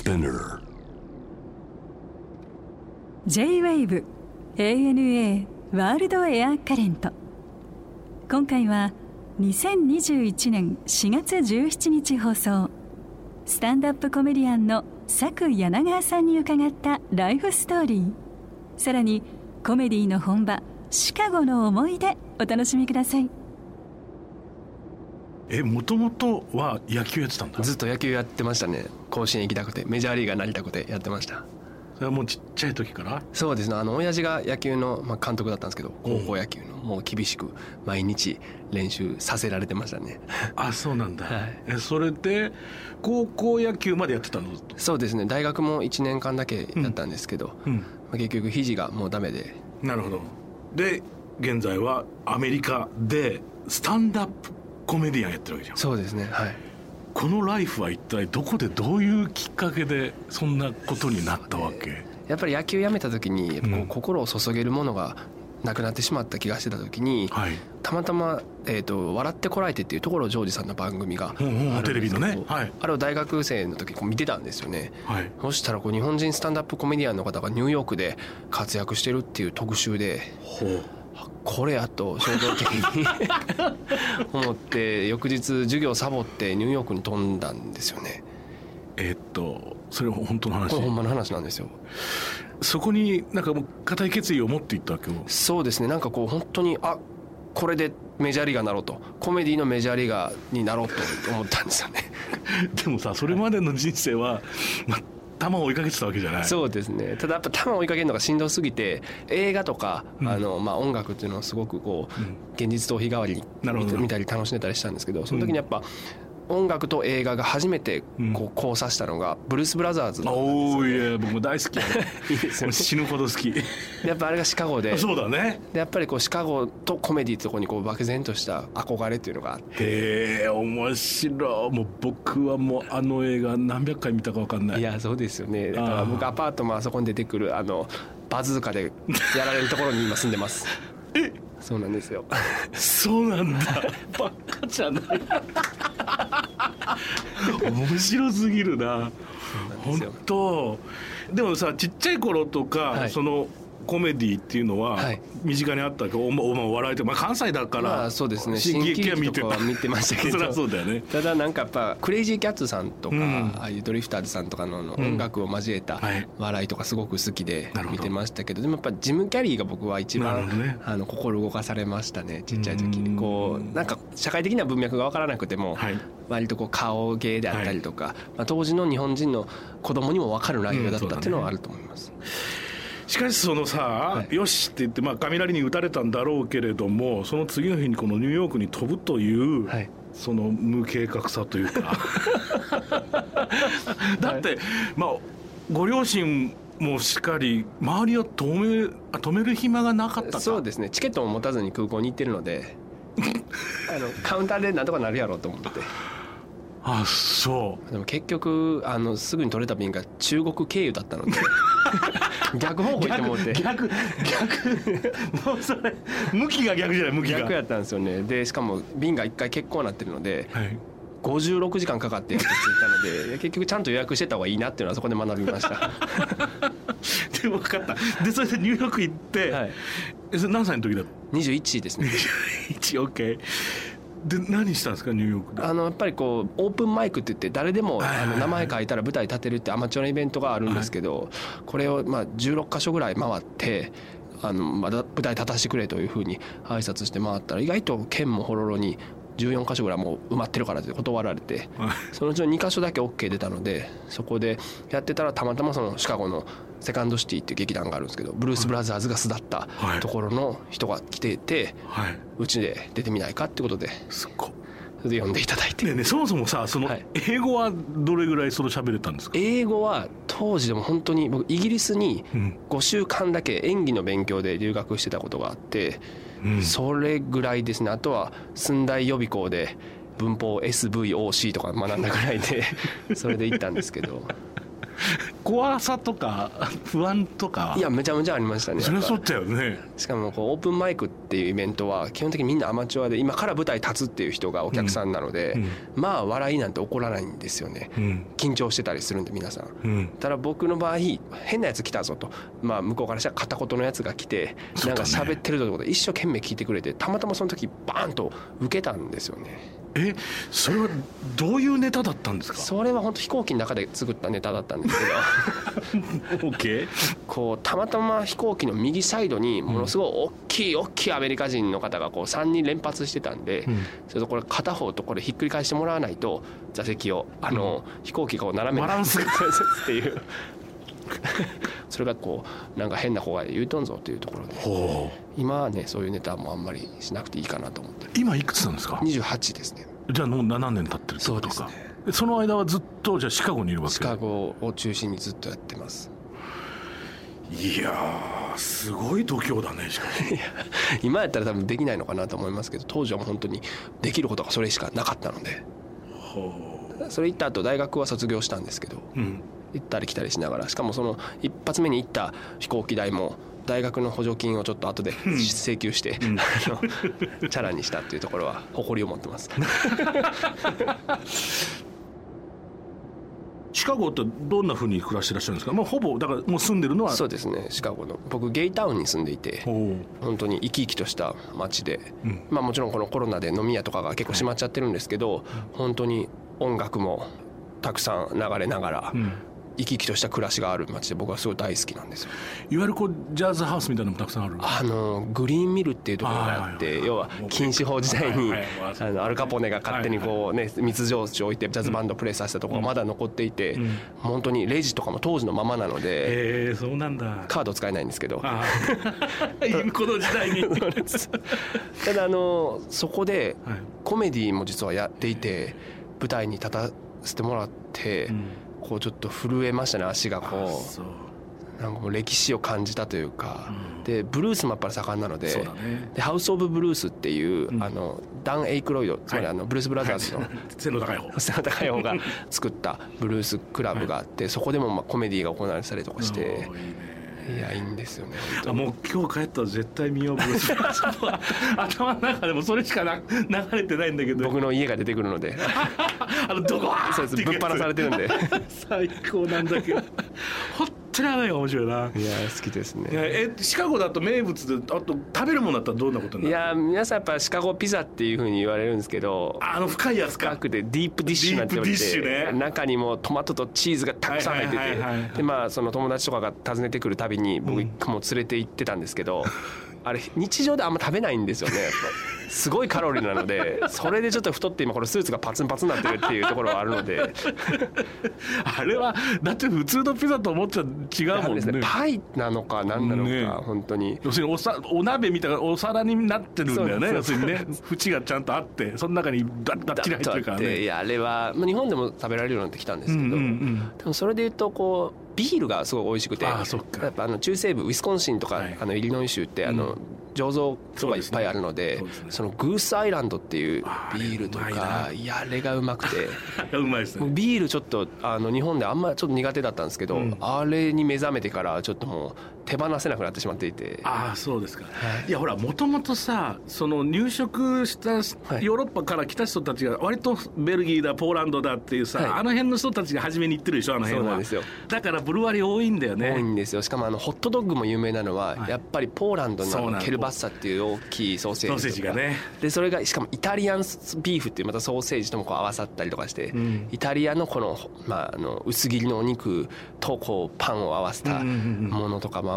Spinner. J-WAVE ANA ワールドエアカレント今回は2021年4月17日放送。スタンダップコメディアンの佐久柳川さんに伺ったライフストーリー。さらにコメディの本場シカゴの思い出お楽しみください。えもともとは野球やってたんだ。ずっと野球やってましたね。甲子園行きたくてメジャーリーガーになりたくてやってました。それはもうちっちゃい時から？そうですね。あの親父が野球の、まあ、監督だったんですけど高校野球の、もう厳しく毎日練習させられてましたね。あそうなんだ、はい。えそれで高校野球までやってたの？そうですね。大学も1年間だけやったんですけど、うん。まあ、結局肘がもうダメで。なるほど。で現在はアメリカでスタンダップコメディアンやってるわけじゃん。そうですねはい。このライフは一体どこでどういうきっかけでそんなことになったわけ？やっぱり野球やめた時にこううん。心を注げるものがなくなってしまった気がしてた時に、はい。たまたま、えーと「笑ってこらえて」っていう所ジョージさんの番組がテレビのね。はい。あれを大学生の時こう見てたんですよね。はい。そしたらこう日本人スタンダップコメディアンの方がニューヨークで活躍してるっていう特集でほうこれやと衝動的に 思って翌日授業サボってニューヨークに飛んだんですよね。えーっとそれは本当の話？これほんまの話なんですよ。そこになんかもう固い決意を持っていったわけ？よそうですね。なんかこう本当にあこれでメジャーリーガーになろうと。コメディのメジャーリーガーになろうと思ったんですよね。でもさそれまでの人生は、まあ、球を追いかけてたわけじゃない。そうですね。ただやっぱ球を追いかけるのがしんどすぎて映画とか、うん。あのまあ、音楽っていうのをすごくこう、うん。現実逃避代わりに見たり楽しんでたりしたんですけどその時にやっぱ、音楽と映画が初めてこう交差したのがブルース・ブラザーズだったんですおいや僕も大好き。いいですよね死ぬほど好き。でやっぱあれがシカゴで。そうだね。でやっぱりこうシカゴとコメディってとこにこう漠然とした憧れっていうのがあって。へえ面白い。もう僕はもうあの映画何百回見たか分かんない。いやそうですよね。だから僕アパートもあそこに出てくるあのバズーカでやられるところに今住んでます。え？そうなんですよ。そうなんだ。バカじゃない面白すぎるな。本当。でもさちっちゃい頃とか、はい。そのコメディっていうのははい。身近にあったけ。ど、おまお前笑いてまあ関西だから、まあそうですね。新喜劇は見ては見てましたけど。そうだよね。ただなんかやっぱクレイジーキャッツさんとか、うん。ああいうドリフターズさんとかの音楽を交えたはい。笑いとかすごく好きで見てましたけどでもやっぱジム・キャリーが僕は一番、ね。あの心動かされましたねちっちゃい時うん。にこうなんか社会的な文脈が分からなくても、はい。割とこう顔芸であったりとか、まあ、当時の日本人の子供にも分かる内容だったっていうのはあると思います。しかしそのさ、い。よしって言って、まあ、雷に打たれたんだろうけれどもその次の日にこのニューヨークに飛ぶという、はい。その無計画さというか。だって、まあご両親もしっかり周りを止めあ止める暇がなかったか。そうですね。チケットも持たずに空港に行ってるので あのカウンターでなんとかなるやろうと思って。あそう。でも結局あのすぐに取れた便が中国経由だったので 逆方向行ってもうて。逆逆もうそれ向きが逆じゃない向きが。逆やったんですよね。でしかも便が1回欠航になってるのではい。56時間かかってやっと着いたので結局ちゃんと予約してた方がいいなっていうのはそこで学びました。で分かった。でそれでニューヨーク行って、はい。えそれ何歳の時だった？21ですね。一応 OK で何したんですかニューヨークで？あのやっぱりこうオープンマイクって言って誰でもはいはいはい。あの名前書いたら舞台立てるってアマチュアのイベントがあるんですけどこれをまあ16箇所ぐらい回ってあのまだ舞台立たせてくれというふうに挨拶して回ったら意外と県もほろろに14箇所ぐらいもう埋まってるからって断られてはい。そのうちの2箇所だけ OK 出たのでそこでやってたらたまたまそのシカゴのセカンドシティっていう劇団があるんですけどブルース・ブラザーズが巣立ったはい。ところの人が来ててはい。うちで出てみないかってことですっご。いそれで呼んでいただいて。ねえねえそもそもさそのはい。英語はどれぐらいその喋れたんですか、英語は当時でも本当に僕イギリスにうん。5週間だけ演技の勉強で留学してたことがあって、うん。それぐらいですね。あとは寸大予備校で文法 SVOC とか学んだぐらいで それで行ったんですけど 怖さとか不安とかいやめちゃめちゃありましたねそりゃそうだよね。しかもこうオープンマイクっていうイベントは基本的にみんなアマチュアで今から舞台立つっていう人がお客さんなので、うん。まあ笑いなんて起こらないんですよね。うん。緊張してたりするんで皆さん。うん。ただ僕の場合変なやつ来たぞと、まあ、向こうからしたら片言のやつが来てなんか喋ってるとことで一生懸命聞いてくれてたまたまその時バーンと受けたんですよねえそれはどういうネタだったんですか？それは本当飛行機の中で作ったネタだったんですけど。OK こうたまたま飛行機の右サイドにものすごい大きい大きいアメリカ人の方がこう3人連発してたんで、うん。それとこれ片方とこれひっくり返してもらわないと座席をあの、飛行機がこう斜めに。バランスが。っていう それがこうなんか変な子が言うとんぞっていうところで。ほ今はねそういうネタもあんまりしなくていいかなと思ってう今いくつなんですか？28ですね。じゃあもう7年経ってるってことか。そうですでその間はずっとじゃあシカゴにいるわけ？シカゴを中心にずっとやってます。いやーすごい度胸だねしかし。今やったら多分できないのかなと思いますけど当時はもう本当にできることがそれしかなかったので。それ行った後大学は卒業したんですけどうん行ったり来たりしながらしかもその一発目に行った飛行機代も大学の補助金をちょっと後で請求して、あのチャラにしたっていうところは誇りを持ってます。シカゴってどんなふうに暮らしてらっしゃるんですか？もうほぼだからもう住んでるのは？そうですねシカゴの。僕ゲイタウンに住んでいてほ本当に生き生きとした街で、うん。まあもちろんこのコロナで飲み屋とかが結構閉まっちゃってるんですけど、本当に音楽もたくさん流れながら、う、うん、生き生きとした暮らしがある街で僕はすごい大好きなんですよ。いわゆるこうジャズハウスみたいなのもたくさんある。あのグリーンミルっていうところがあってはい要は禁止法時代にあのアルカポネが勝手にこうね密造酒を置いてジャズバンドをプレイさせたところがまだ残っていてん。本当にレジとかも当時のままなのでへえそうなんだ。カード使えないんですけど。この時代に。ただあのそこではい。コメディも実はやっていて舞台に立たせてもらってうんこうちょっと震えましたね足があこそう。うなんかもう歴史を感じたというか。うん。でブルースもやっぱり盛んなのでねでハウス・オブ・ブルースっていう、うん。あのダン・エイクロイドつまりあのブルース・ブラザーズの 背の高い方。背の高い方が作ったブルースクラブがあってそこでもまあコメディが行われたりとかして。いいねいやいいんですよねあに。もう今日帰ったら絶対見よう 頭の中でもそれしかな流れてないんだけど。僕の家が出てくるので。あのドゴワそうですぶっ放されてるんで。最高なんだけど。ほっとにあ面白いな。好きですいやねえシカゴだと名物であと食べるものだったらどんなことにいなる？や皆さんやっぱシカゴピザっていうふうに言われるんですけどあの深いやつか。深くてディープディッシュなんて言われディープディッシュてね中にもトマトとチーズがたくさん入ってはいはいはいはいてでまあその友達とかが訪ねてくるたびに僕も連れて行ってたんですけど あれ日常であんま食べないんですよねやっぱすごいカロリーなのでそれでちょっと太って今これスーツがパツンパツンになってるっていうところはあるので。あれはだって普通のピザと思っちゃ違うもんね。ですねパイなのか何なのねか本当に。要するにおさお鍋みたいなお皿になってるんだよね。要するにね。縁がちゃんとあってその中にばばっちり入ってるからね。いやあれはまあ日本でも食べられるようになってきたんですけど、うんうんうん。でもそれで言うとこうビールがすごい美味しくてやっぱあの中西部ウィスコンシンとか、はい。あのイリノイ州ってあの、醸造所がいっぱいあるのでそうですね。そのグースアイランドっていうビールとかいやあれがうまくて。うまいですね。ビールちょっとあの日本であんまちょっと苦手だったんですけど、うん。あれに目覚めてからちょっともう手放せなくなってしまっていて。ああそうですか、い、やほらもともとさその入植したヨい。ーロッパから来た人たちが割とベルギーだポーランドだっていうさ、はい。あの辺の人たちが初めに行ってるでしょあの辺は。そうなんですよ。だからブルワリー多いんだよね。多いんですよ。しかもあのホットドッグも有名なのは、はい。やっぱりポーランドののケルバッサっていう大きいソーセージとか。ソーセージがね。でそれがしかもイタリアンビーフっていうまたソーセージともこう合わさったりとかして、ん。イタリアのこの,、まあ、あの薄切りのお肉とこうパンを合わせたうんうんうん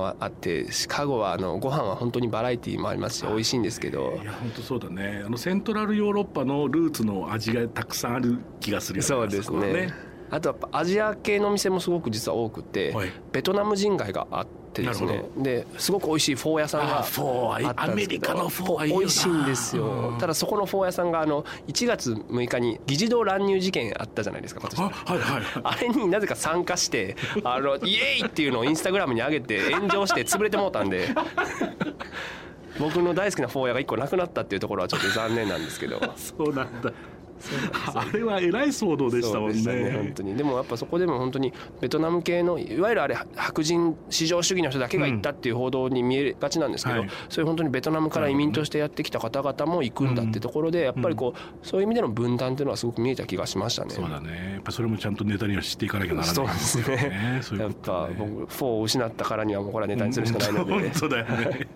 ものとかもあってシカゴはあのご飯は本当にバラエティーもありますし美味しいんですけど。いや本当そうだね。あのセントラルヨーロッパのルーツの味がたくさんある気がするよねそうですねあとやっぱアジア系のお店もすごく実は多くて、はい。ベトナム人街があってですなねですごく美味しいフォー屋さんがあったんですけどアメリカのフォーはいいよな。美味しいんですよ。うん。ただそこのフォー屋さんがあの1月6日に議事堂乱入事件あったじゃないですか今年あはいはいはい。あれになぜか参加して あのイエーイっていうのをインスタグラムに上げて炎上して潰れてもうたんで。僕の大好きなフォー屋が1個なくなったっていうところはちょっと残念なんですけど。そうなんだあれはえらい騒動でしたもんね。そうでした本当に。でもやっぱそこでも本当にベトナム系のいわゆるあれ白人至上主義の人だけが行ったっていう報道に見えがちなんですけど、はい。そういう本当にベトナムから移民としてやってきた方々も行くんだってところでやっぱりこうそういう意味での分断っていうのはすごく見えた気がしましたね。そうだね。やっぱそれもちゃんとネタには知っていかなきゃならないそうですね。そういうやっぱ僕4を失ったからにはもうこれはネタにするしかないので、本当だよね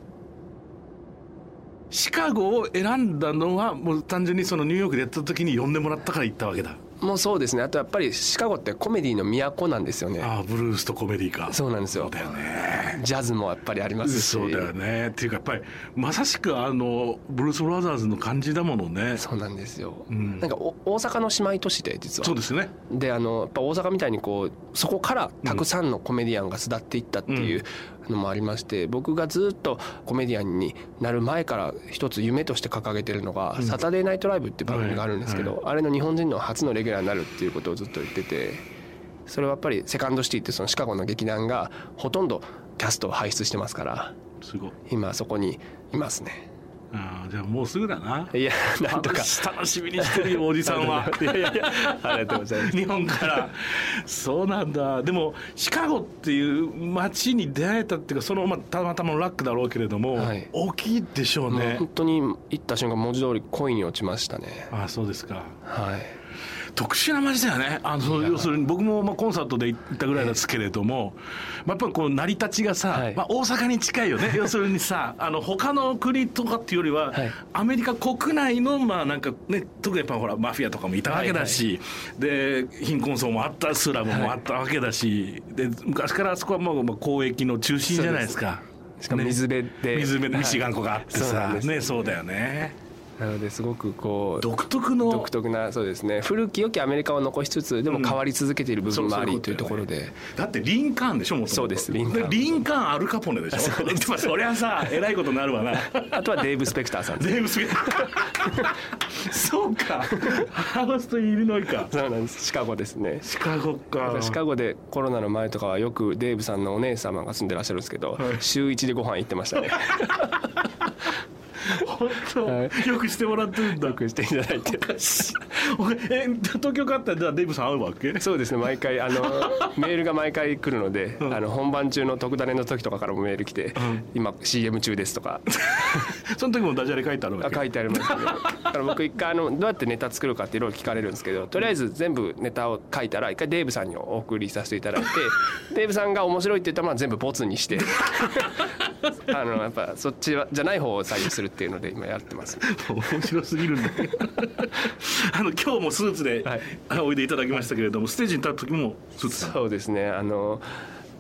シカゴを選んだのはもう単純にそのニューヨークでやった時に呼んでもらったから行ったわけだ。もうそうですね。あとやっぱりシカゴってコメディの都なんですよね。ああブルースとコメディか。そうなんですよ。そうだよね。ジャズもやっぱりありますし。そうだよね。っていうかやっぱりまさしくあのブルース・ブラザーズの感じだものね。そうなんですよ、ん。なんかお大阪の姉妹都市で実は。そうですね。であのやっぱ大阪みたいにこうそこからたくさんのコメディアンが巣立っていったっていうのもありまして、僕がずっとコメディアンになる前から一つ夢として掲げてるのが「サタデーナイトライブ」っていう番組があるんですけど、あれの日本人の初のレギュラーになるっていうことをずっと言っててそれはやっぱりセカンドシティってそのシカゴの劇団がほとんどキャストを輩出してますから今そこにいますね。ああじゃあもうすぐだな。いやなんとか。楽しみにしてるよおじさんは。いやいやありがとうございます。日本から。そうなんだ。でもシカゴっていう街に出会えたっていうかその、まあ、たまたまのラックだろうけれども、はい。大きいでしょうもうね本当に行った瞬間文字通り恋に落ちましたね。ああそうですか。はい特殊な街だよね。あの要するに僕もまあコンサートで行ったぐらいですけれども、まあ、やっぱりこう成り立ちがさ、はい。まあ、大阪に近いよね。要するにさあの他の国とかっていうよりは、はい。アメリカ国内のまあなんかね特にやっぱほらマフィアとかもいたわけだし、で貧困層もあったスラムもあったわけだし、で昔からあそこはもうまあ交易の中心じゃないですか。しかも水辺で、水辺ではい。ミシガン湖があってさ、ねそうだよねなのですごくこう独特の独特なそうですね。古き良きアメリカを残しつつでも変わり続けている部分もありというところで、だってリンカーンでしょもそうですリンカーン。リンカーンアルカポネでしょ？でも そりゃさえらいことになるわな。あとはデーブ・スペクターさん。デーブ・スペそうか。ハースト・イリノイか。そうなんです。シカゴですね。シカゴか。シカゴでコロナの前とかはよくデーブさんのお姉様が住んでらっしゃるんですけど、週一でご飯行ってましたね本当、はい。よくしてもらってるんだ。よくしていただいて。おえ東京帰ったらじゃあデーブさん会うわけ？そうですね。毎回あの メールが毎回来るので、あの本番中の特ダネの時とかからもメール来て「今 CM 中です」とか。その時もダジャレ書いてあるわけ？あ書いてありますけどだから僕一回あのどうやってネタ作るかっていろいろ聞かれるんですけどとりあえず全部ネタを書いたら一回デーブさんにお送りさせていただいて デーブさんが面白いって言ったらまあ全部ボツにしてあのやっぱそっちはじゃない方を採用するっていうので今やってます。面白すぎるんだ。け どあの今日もスーツで、はい。おいでいただきましたけれどもステージに立った時もスーツだそうですね。あの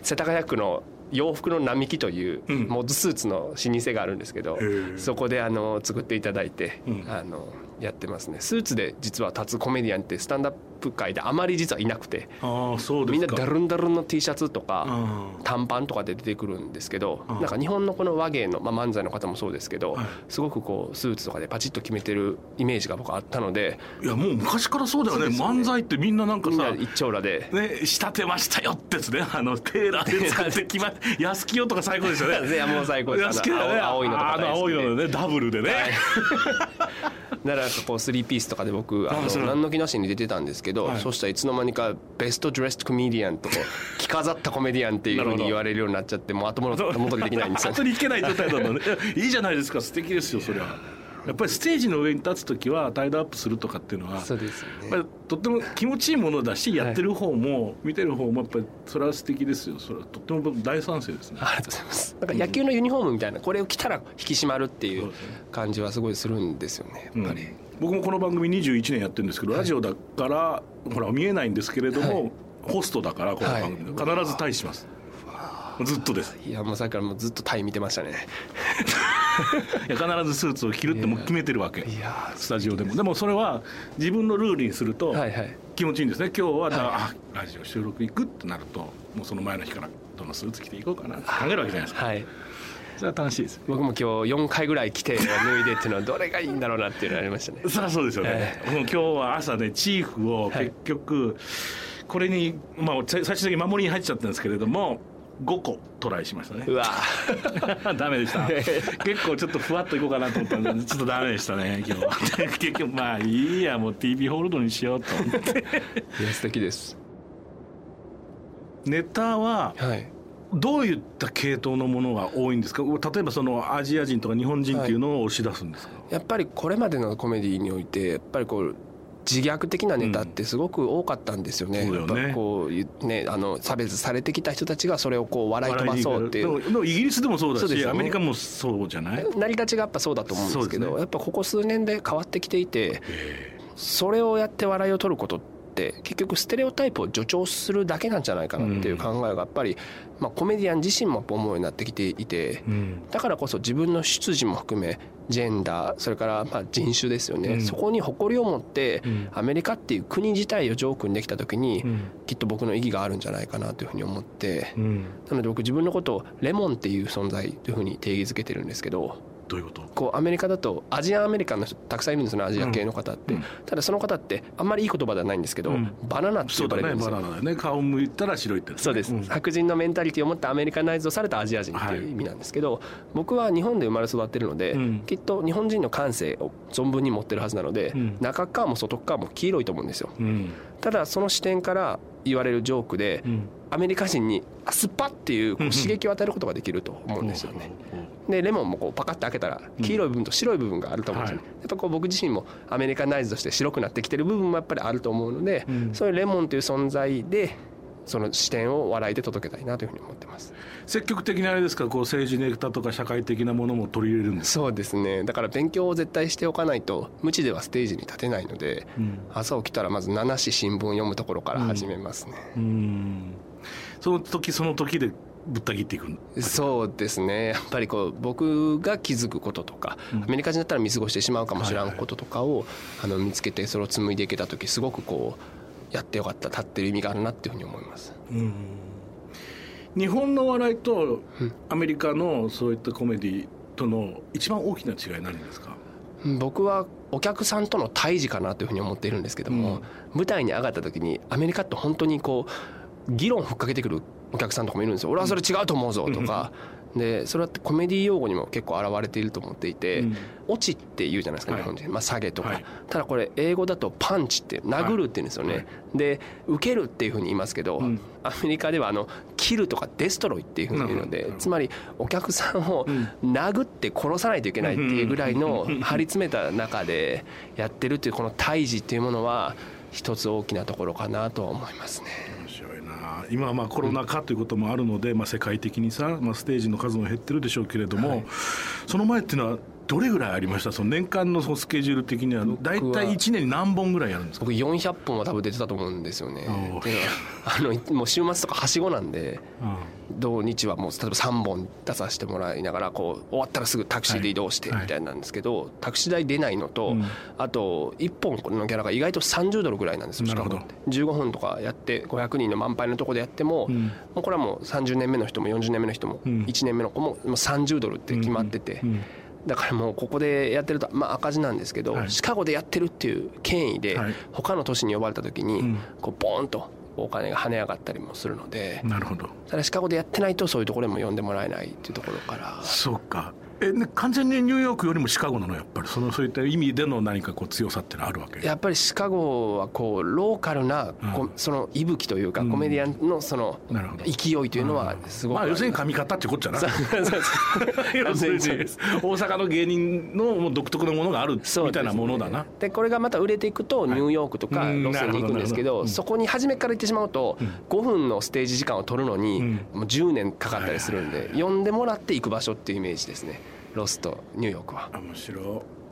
世田谷区の洋服の並木といううん。モッドスーツの老舗があるんですけど、そこであの作っていただいて、うん。あのやってますね。スーツで実は立つコメディアンってスタンダップ界であまり実はいなくてああそうですか。みんなダルンダルンの T シャツとかうん。短パンとかで出てくるんですけどうん。なんか日本のこの和芸の、まあ、漫才の方もそうですけどはい。すごくこうスーツとかでパチッと決めてるイメージが僕あったのでいやもう昔からそうだよね。漫才ってみんななんかさ一丁羅で。ね、仕立てましたよってやつね。あのテーラーで作ってきま 安清とか最高ですよね。いやもう最高です。安清ね。青青いのとか大青いのねダブルでね、なんかこうスリーピースとかで僕あの何の気なしに出てたんですけど、はい。そしたらいつの間にかベストドレストコメディアンと着飾ったコメディアンっていうふうに言われるようになっちゃってもう後戻りできないんですよ後に引けない状態だったねいやいいじゃないですか素敵ですよそりゃ。やっぱりステージの上に立つ時はタイドアップするとかっていうのはそうですよね。とっても気持ちいいものだしやってる方も見てる方もやっぱりそれは素敵ですよそれはとっても僕大賛成ですね。ありがとうございます。なんか野球のユニフォームみたいなこれを着たら引き締まるっていう感じはすごいするんですよねやっぱり、僕もこの番組21年やってるんですけど、ラジオだからほら見えないんですけれども、はい。ホストだからこの番組で、必ず対します。ずっとです。いやもうさっきからもうずっとタイ見てましたね。いや必ずスーツを着るってもう決めてるわけ。いやスタジオでも。でもそれは自分のルールにするとはい。はい気持ちいいんですね。今日はだから、あラジオ収録行くってなるともうその前の日からどのスーツ着ていこうかなって考えるわけじゃないですか。はいそれは楽しいです僕も今日4回ぐらい着て脱いでっていうのはどれがいいんだろうなっていうのがありましたね。そりゃそうですよね、もう今日は朝ねチーフをはい。結局これに、まあ、最最終的に守りに入っちゃったんですけれども5個トライしましたね。うわ。ダメでした。結構ちょっとふわっといこうかなと思ったんでちょっとダメでしたね今日は。結局まあいいやもう TV ホールドにしようと思って。いや素敵です。ネタははいどういった系統のものが多いんですか？例えばそのアジア人とか日本人っていうのを押し出すんですか、やっぱりこれまでのコメディにおいてやっぱりこう自虐的なネタってすごく多かったんですよね。ね。あの差別されてきた人たちがそれをこう笑い飛ばそうって。いうイギリスでもそうだしね。アメリカもそうじゃない？成り立ちがやっぱそうだと思うんですけどね。やっぱここ数年で変わってきていてそれをやって笑いを取ることって結局ステレオタイプを助長するだけなんじゃないかなっていう考えがやっぱり、まあ、コメディアン自身も思うようになってきていてうん。だからこそ自分の出自も含めジェンダーそれからまあ人種ですよね、うん。そこに誇りを持ってうん。アメリカっていう国自体をジョークにできた時にうん。きっと僕の意義があるんじゃないかなというふうに思ってうん。なので僕自分のことをレモンっていう存在というふうに定義づけてるんですけどどういうこと？こうアメリカだとアジアンアメリカンの人たくさんいるんですよねアジア系の方って、うん。ただその方ってあんまりいい言葉ではないんですけど、うん。バナナって呼ばれるんですよ。バナナね。顔向いたら白いってね。そうです、ん。白人のメンタリティを持ったアメリカナイズをされたアジア人っていう意味なんですけど、僕は日本で生まれ育ってるので、うん。きっと日本人の感性を存分に持ってるはずなので、うん。中側も外側も黄色いと思うんですよ。うん。ただその視点から言われるジョークで、うん。アメリカ人にあスパッっていうこうんう刺激を与えることができると思うんですよね。でレモンもこうパカッと開けたら黄色い部分と白い部分があると思うんですよ。ね、はやっぱこう僕自身もアメリカナイズとして白くなってきてる部分もやっぱりあると思うので、うん。そういうレモンという存在でその視点を笑いで届けたいなというふうに思ってます。積極的にあれですか？こう政治ネタとか社会的なものも取り入れるんですそうですね。だから勉強を絶対しておかないと無知ではステージに立てないので、うん。朝起きたらまず7紙新聞読むところから始めますね、うん。その時その時でぶった切っていくそうですね。やっぱりこう僕が気づくこととか、うん。アメリカ人だったら見過ごしてしまうかもしれはいはいんこととかを、あの見つけてそれを紡いでいけた時すごくこうやってよかった立ってる意味があるなっていうふうに思います。うん。日本の笑いとうん。アメリカのそういったコメディとの一番大きな違いは何ですか？僕はお客さんとの対峙かなというふうに思っているんですけども、うん。舞台に上がった時にアメリカって本当にこう議論をふっかけてくるお客さんとかもいるんですよ。俺はそれ違うと思うぞとか、でそれはコメディ用語にも結構現れていると思っていて、うん。オチって言うじゃないですか、はい。日本人、まあ、下げとか、はい。ただこれ英語だとパンチって殴るって言うんですよね、はい。で受けるっていうふうに言いますけど、うん。アメリカではあのキルとかデストロイっていうふうに言うのでつまりお客さんを殴って殺さないといけないっていうぐらいの張り詰めた中でやってるっていうこの対峙っていうものは一つ大きなところかなとは思いますね。面白いな。今はまあコロナ禍ということもあるので、まあ、世界的にさ、まあ、ステージの数も減ってるでしょうけれども、はい。その前っていうのはどれぐらいありました？その年間のそのスケジュール的には大体1年に何本ぐらいやるんですか？僕400本は多分出てたと思うんですよね。おー。っていうのはあのもう週末とかはしごなんで土日はもう例えば3本出させてもらいながらこう終わったらすぐタクシーで移動してはい。みたいなんですけど、タクシー代出ないのと、うん。あと1本のギャラが意外と30ドルぐらいなんですよなるほど。しかも15分とかやって500人の満杯のとこでやっても、うん。もうこれはもう30年目の人も40年目の人もうん。1年目の子ももう30ドルって決まってて。うんだからもうここでやってると、まあ、赤字なんですけど、はい。シカゴでやってるっていう権威ではい。他の都市に呼ばれた時に、うん。こうボーンとお金が跳ね上がったりもするので、なるほどただシカゴでやってないとそういうところにも呼んでもらえないっていうところからそうかえ、ね、完全にニューヨークよりもシカゴなのやっぱり？そのそういった意味での何かこう強さってのはあるわけ？やっぱりシカゴはこうローカルなこうん。その息吹というかうん。コメディアンのその勢いというのはすごくまあ要するに髪型ってこっちゃな。ますそうそうそう。要するに大阪の芸人の独特のものがあるみたいなものだな。でこれがまた売れていくとニューヨークとかうん。ロスに行くんですけどなるほどうん。どそこに初めから行ってしまうと5分のステージ時間を取るのにうん。もう10年かかったりするんで呼んでもらって行く場所っていうイメージですねロスとニューヨークは。面白い。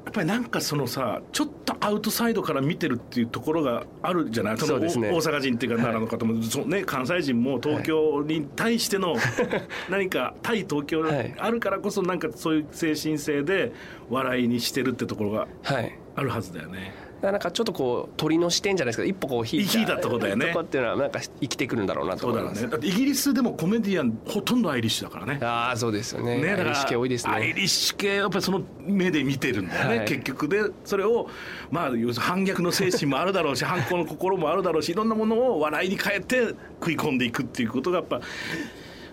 やっぱりなんかそのさちょっとアウトサイドから見てるっていうところがあるじゃない？のそうですね。大阪人っていうか奈良の方も、そうね、関西人も東京に対しての 何か対東京はい。あるからこそなんかそういう精神性で笑いにしてるってところがはい。あるはずだよね。なんかちょっとこう鳥の視点じゃないですけど一歩こう引いた引いたとこだよねとこっていうのはなんか生きてくるんだろうなと思います。だろうねだってイギリスでもコメディアンほとんどアイリッシュだからね。ああそうですよね。ね、アイリッシュ系多いですね。アイリッシュ系やっぱりその目で見てるんだよね、はい結局でそれをまあ反逆の精神もあるだろうし反抗の心もあるだろうしいろんなものを笑いに変えて食い込んでいくっていうことがやっぱ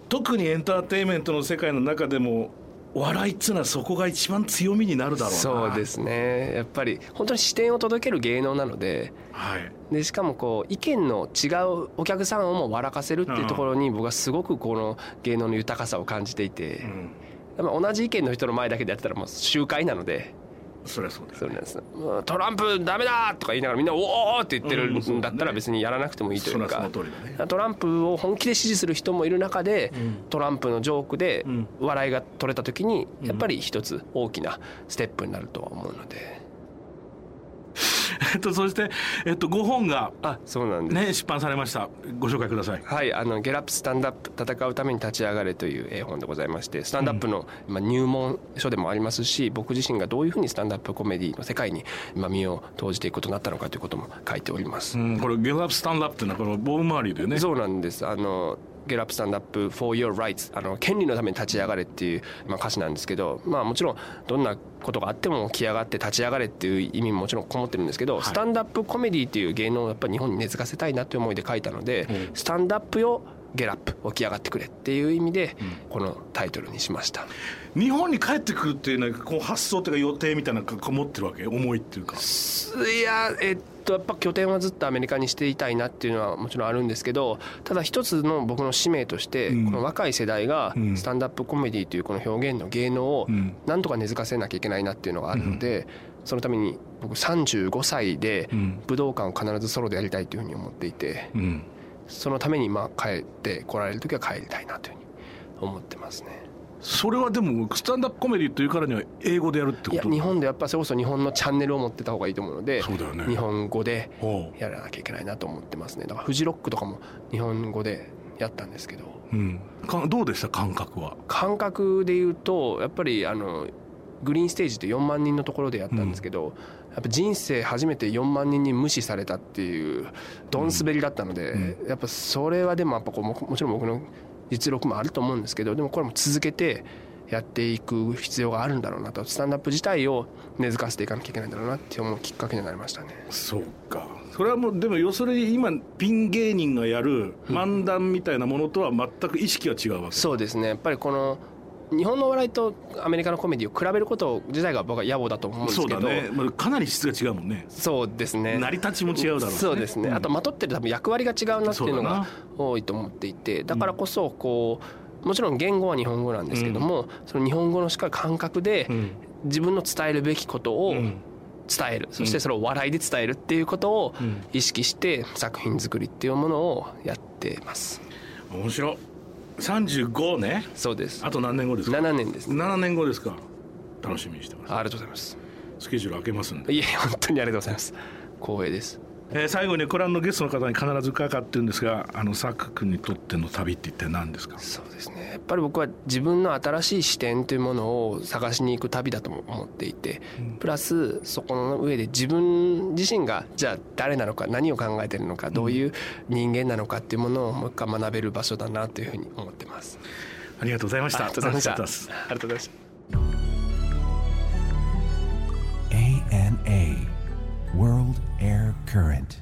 特にエンターテインメントの世界の中でも笑いっつうのはそこが一番強みになるだろうな。そうですね。やっぱり本当に視点を届ける芸能なのではい。でしかもこう意見の違うお客さんをも笑かせるっていうところに僕はすごくこの芸能の豊かさを感じていてうん。同じ意見の人の前だけでやってたらもう集会なのでそりゃそうだよそれなんです。うんトランプダメだとか言いながらみんな「おお!」って言ってるうんだったら別にやらなくてもいいというか。そりゃその通りだね。トランプを本気で支持する人もいる中で、うん。トランプのジョークでうん。笑いが取れた時にうん。やっぱり一つ大きなステップになるとは思うので、えっとそしてえっと5本があそうなんです、ね出版されました。ご紹介ください。はい、あのゲラップスタンダップ戦うために立ち上がれという絵本でございましてスタンダップのまあ入門書でもありますし僕自身がどういうふうにスタンダップコメディの世界にまあ身を投じていくことになったのかということも書いております。うんこれゲラップスタンダップっていうのはこのボブ・マーリーでね。そうなんです。あのゲラップスタンダップ for your rights あの権利のために立ち上がれっていう、まあ、歌詞なんですけど、まあ、もちろんどんなことがあっても起き上がって立ち上がれっていう意味ももちろんこもってるんですけど、はい。スタンダップコメディっていう芸能をやっぱり日本に根付かせたいなという思いで書いたので、うん。スタンダップよゲラップ起き上がってくれっていう意味でうん。このタイトルにしました。日本に帰ってくるっていうのはこう発想というか予定みたいなのがこもってるわけ思いっていうか。いやえっとやっぱ拠点はずっとアメリカにしていたいなっていうのはもちろんあるんですけどただ一つの僕の使命として、うん。この若い世代がうん。スタンダップコメディというこの表現の芸能をうん。なんとか根付かせなきゃいけないなっていうのがあるので、そのために僕35歳でうん。武道館を必ずソロでやりたいというふうに思っていて。うんそのためにまあ帰って来られる時は帰りたいなというふうに思ってますね。それはでもスタンダップコメディというからには英語でやるってこと？いや日本でやっぱそれこそ日本のチャンネルを持ってた方がいいと思うのでそうだよね。日本語でほやらなきゃいけないなと思ってますね。だからフジロックとかも日本語でやったんですけど。う、うん、かどうでした？感覚は。感覚で言うとやっぱりあのグリーンステージって4万人のところでやったんですけど、やっぱ人生初めて4万人に無視されたっていうどん滑りだったので、やっぱそれはでもやっぱこうももちろん僕の実力もあると思うんですけどでもこれも続けてやっていく必要があるんだろうなと。スタンダップ自体を根付かせていかなきゃいけないんだろうなって思うきっかけになりましたね。そうか。それはもうでも要するに今ピン芸人がやる漫談みたいなものとは全く意識は違うわけ。そうですね。やっぱりこの日本のお笑いとアメリカのコメディを比べること自体が僕は野暮だと思うんですけど。そうだね、まあ、かなり質が違うもんね。そうですね。成り立ちも違うだろうしね。そうですね、うん。あとまとってる多分役割が違うなっていうのが多いと思っていて。だからこそこうもちろん言語は日本語なんですけども、その日本語のしっかり感覚でうん。自分の伝えるべきことをうん。伝える、そしてそれを笑いで伝えるっていうことをうん。意識して作品作りっていうものをやってます。面白い35ね。そうです。あと何年後ですか？7年ですね。7年後ですか。楽しみにしてます。ありがとうございます。スケジュール開けますんで、いえ本当にありがとうございます。光栄ですえー最後にこれあのゲストの方に必ず伺ってるんですがあのサク君にとっての旅って一体何ですか？そうですね。やっぱり僕は自分の新しい視点というものを探しに行く旅だとも思っていてプラスそこの上で自分自身がじゃあ誰なのか何を考えてるのかどういう人間なのかっていうものをもう一回学べる場所だなというふうに思ってます。ありがとうございました。ありがとうございました。ありがとうございました。ANA World Air Current